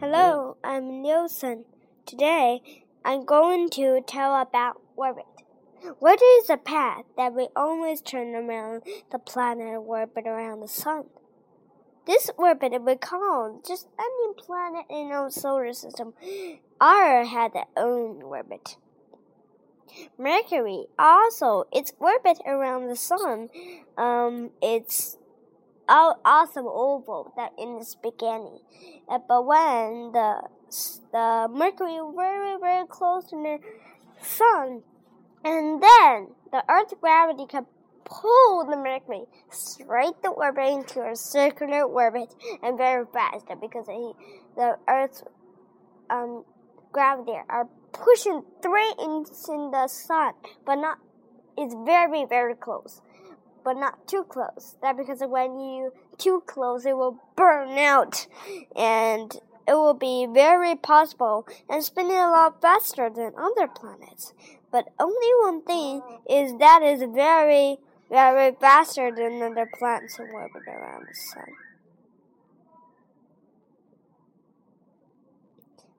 Hello, I'm Nielsen. Today, I'm going to tell about orbit. What is a path that we always turn around the planet orbit around the sun? This orbit we call just any planet in our solar system. Our had their own orbit. Mercury also its orbit around the sun. Um, it's awesome oval that in its beginning, uh, but when the the Mercury very very close to the sun, and then the Earth's gravity can pull the Mercury straight the orbit into a circular orbit and very fast because the Earth's um, gravity are pushing straight into the sun, but not. It's very very close, but not too close. That because when you too close, it will burn out, and it will be very possible and spinning a lot faster than other planets. But only one thing is that is very very faster than other planets in orbit around the sun.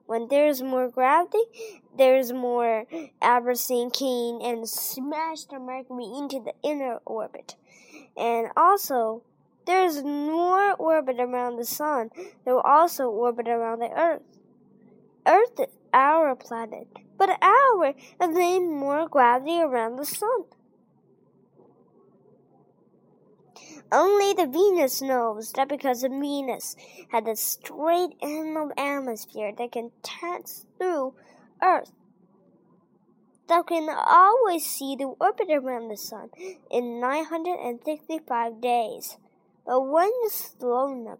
When there's more gravity, there's more Aberrantine keen and smash the Mercury into the inner orbit. And also, there's more orbit around the sun. There will also orbit around the Earth. Earth is our planet, but our has more gravity around the sun. Only the Venus knows that because Venus had a straight end atmosphere that can pass through Earth. That can always see the orbit around the Sun in 965 days. But when the slow enough,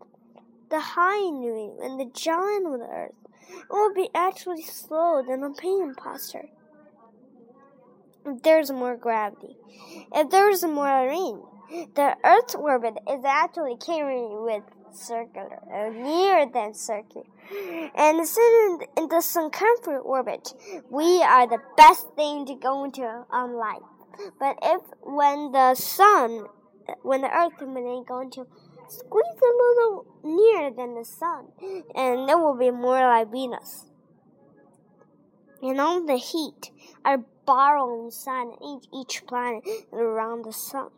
the high noon and the giant of the Earth will be actually slower than a pain posture. If there's more gravity, if there's more rain, the Earth's orbit is actually carrying with circular, uh, nearer than circular. And sitting in the circumference orbit, we are the best thing to go into on life. But if when the sun, when the Earth is going to squeeze a little nearer than the sun, and it will be more like Venus. And on the heat, are borrowing sun each each planet around the sun.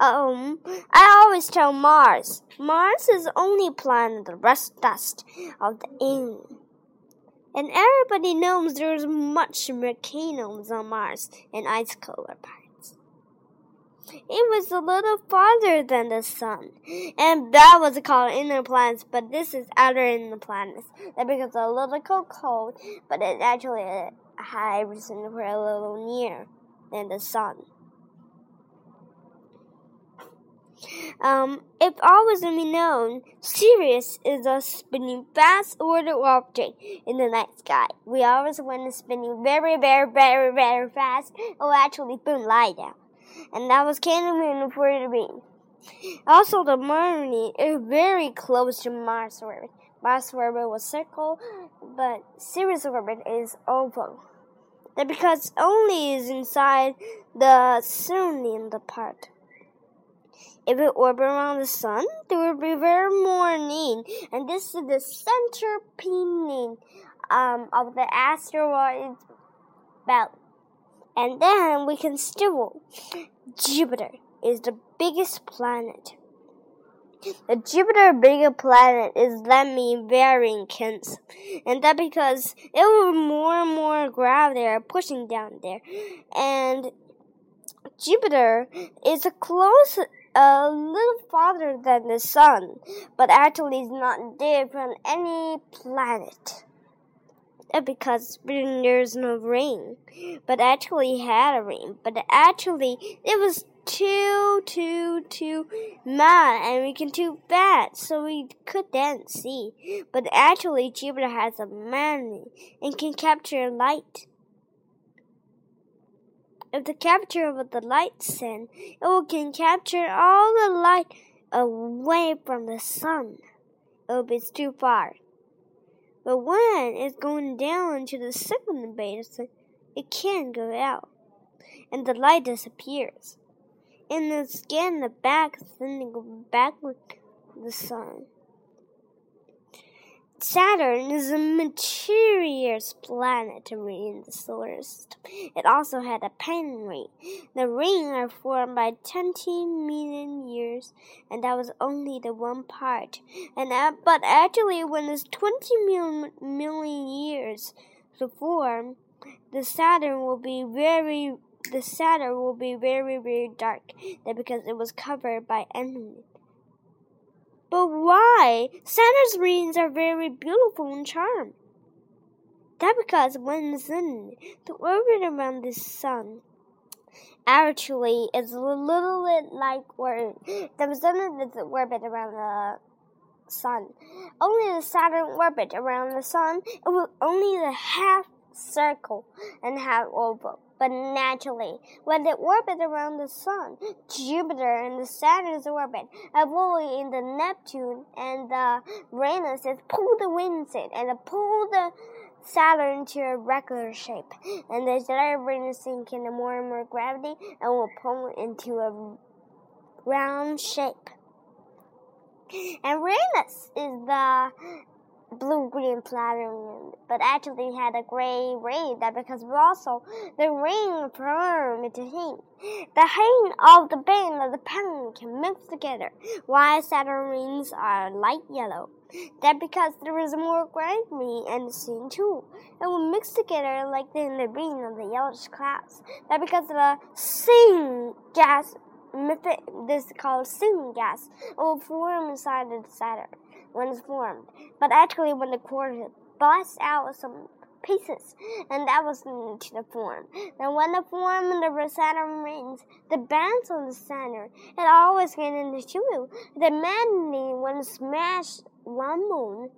Um, I always tell Mars. Mars is only planet the rest dust of the inn. And everybody knows there's much volcanoes on Mars and ice covered parts. It was a little farther than the sun, and that was called inner planets, but this is outer inner planets. That becomes a little cold, but it actually high reason for a little near than the sun. Um, if all was to be known, Sirius is a spinning fast order object in the night sky. We always when it's spinning very, very, very, very fast, will actually boom lie down. And that was Candyman for the beam. Also, the moon is very close to Mars orbit. Mars orbit was circle, but Sirius orbit is oval. That because only is inside the sun in the part. If it orbit around the sun, there would be very morning, and this is the center pinning um, of the asteroid belt. And then we can still Jupiter is the biggest planet. The Jupiter bigger planet is let me very intense, and that because it will more and more gravity are pushing down there, and Jupiter is a close a little farther than the sun, but actually is not there from any planet. Uh, because there's no rain, but actually had a rain, but actually it was too, too, too mad and we can too bad, so we couldn't see. But actually, Jupiter has a memory and can capture light. If the capture of the light sin, it can capture all the light away from the sun. It will be too far. But when it's going down to the second base, it can go out, and the light disappears. And the skin the back go back with the sun. Saturn is the mysterious planet in the solar system. It also had a pen ring. The ring are formed by 20 million years, and that was only the one part. And uh, but actually, when it's 20 mil million years to form, the Saturn will be very the Saturn will be very very dark. That because it was covered by enemy. But why? Saturn's rings are very beautiful and charming. That because when the the orbit around the sun, actually is a little bit like where the sun is the orbit around the sun. Only the Saturn orbit around the sun, it was only the half circle and half oval but naturally, when they orbit around the Sun, Jupiter and the Saturn's orbit, avoiding the Neptune and the Uranus, pull the winds in and pull the Saturn to a regular shape, and the Jupiter sink into more and more gravity and will pull into a round shape. And Uranus is the blue green platinum, but actually had a gray ring that because also the ring formed into heat. The heat of the band of the pen can mix together, while Saturn rings are light yellow. That because there is more gravity in the scene too. It will mix together like in the green of the yellowish clouds. That because of the sing gas this is called singing gas, will form inside the Saturn when it's formed. But actually, when the core busts out some pieces, and that was into the form. Then when the form and the Saturn rings, the bands on the center, it always get into two. The magnet when smashed one moon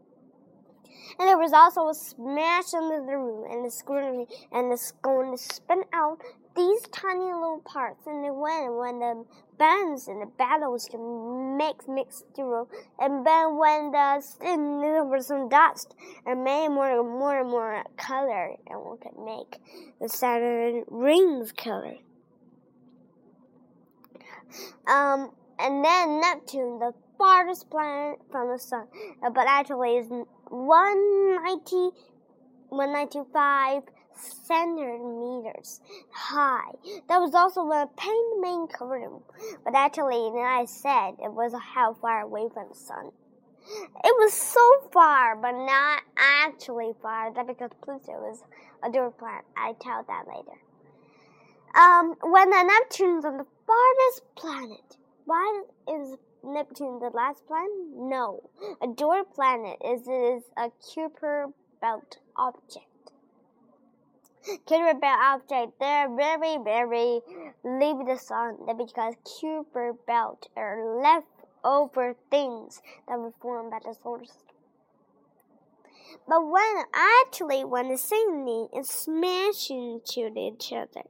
and there was also a smash into the room, and the scrutiny, and going to spin out these tiny little parts. And then when when the bands and the battles can mix mix through, and then when the there was some dust and made more and more and more color, and we could make the Saturn rings color. Um, and then Neptune, the farthest planet from the sun, but actually is 190, 195 centimeters high. That was also when a paint main covered him. But actually, I said it was how far away from the sun. It was so far, but not actually far. That because Pluto is a dwarf planet. I tell that later. Um, when the Neptune's on the farthest planet, why is Neptune the last planet? No. A dwarf planet is, is a Kuiper belt object. Belt object, they're very, very leave the sun because Kuiper belt are leftover things that were formed by the system. But when actually when the same is smashing into each other,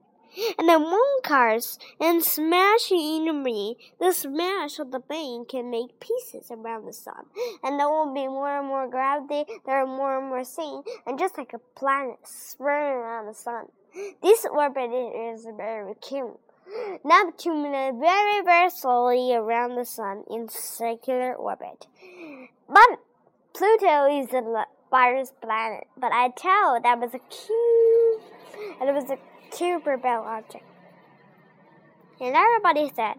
and one cars and smashing me. The smash of the bang can make pieces around the sun, and there will be more and more gravity. There are more and more seen, and just like a planet spinning around the sun. This orbit is very cute. Neptune moves very, very slowly around the sun in circular orbit. But Pluto is the farthest planet. But I tell that was a cute, and it was a Kuiper belt object. And everybody said,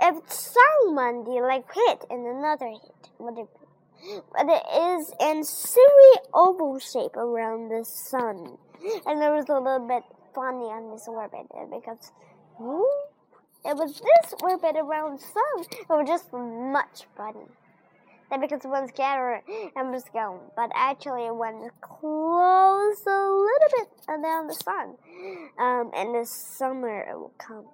if someone did like hit and another hit, it but it is in silly oval shape around the sun. And there was a little bit funny on this orbit uh, because whoo, it was this orbit around the sun. It was just much funny that because one's scatter and was going, but actually went close a little bit around the sun. Um, and the summer it will come.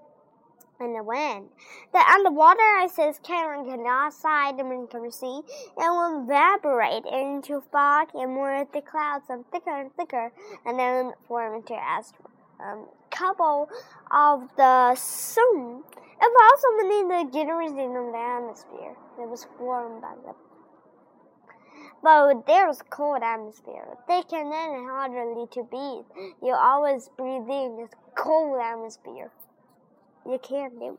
And the wind. The underwater ice is carrying outside the wind can see and will evaporate into fog and more thick clouds and thicker and thicker and then form into astro um, couple of the sun. Also many the generation in the atmosphere. It was warm by the but there's cold atmosphere, thick and then harder to breathe. You always breathe in this cold atmosphere. You can't do.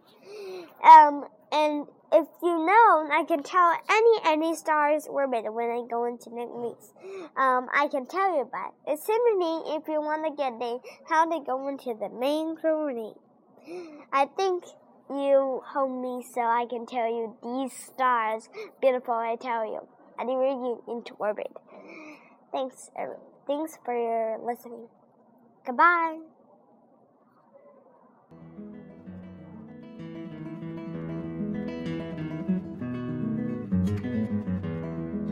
Um, and if you know, I can tell any any stars orbit when I go into Nick's Um, I can tell you about it. It's similarly if you want to get the how to go into the main coordinate. I think you hold me so I can tell you these stars. Beautiful, I tell you. I didn't you into orbit. Thanks, thanks for your listening. Goodbye.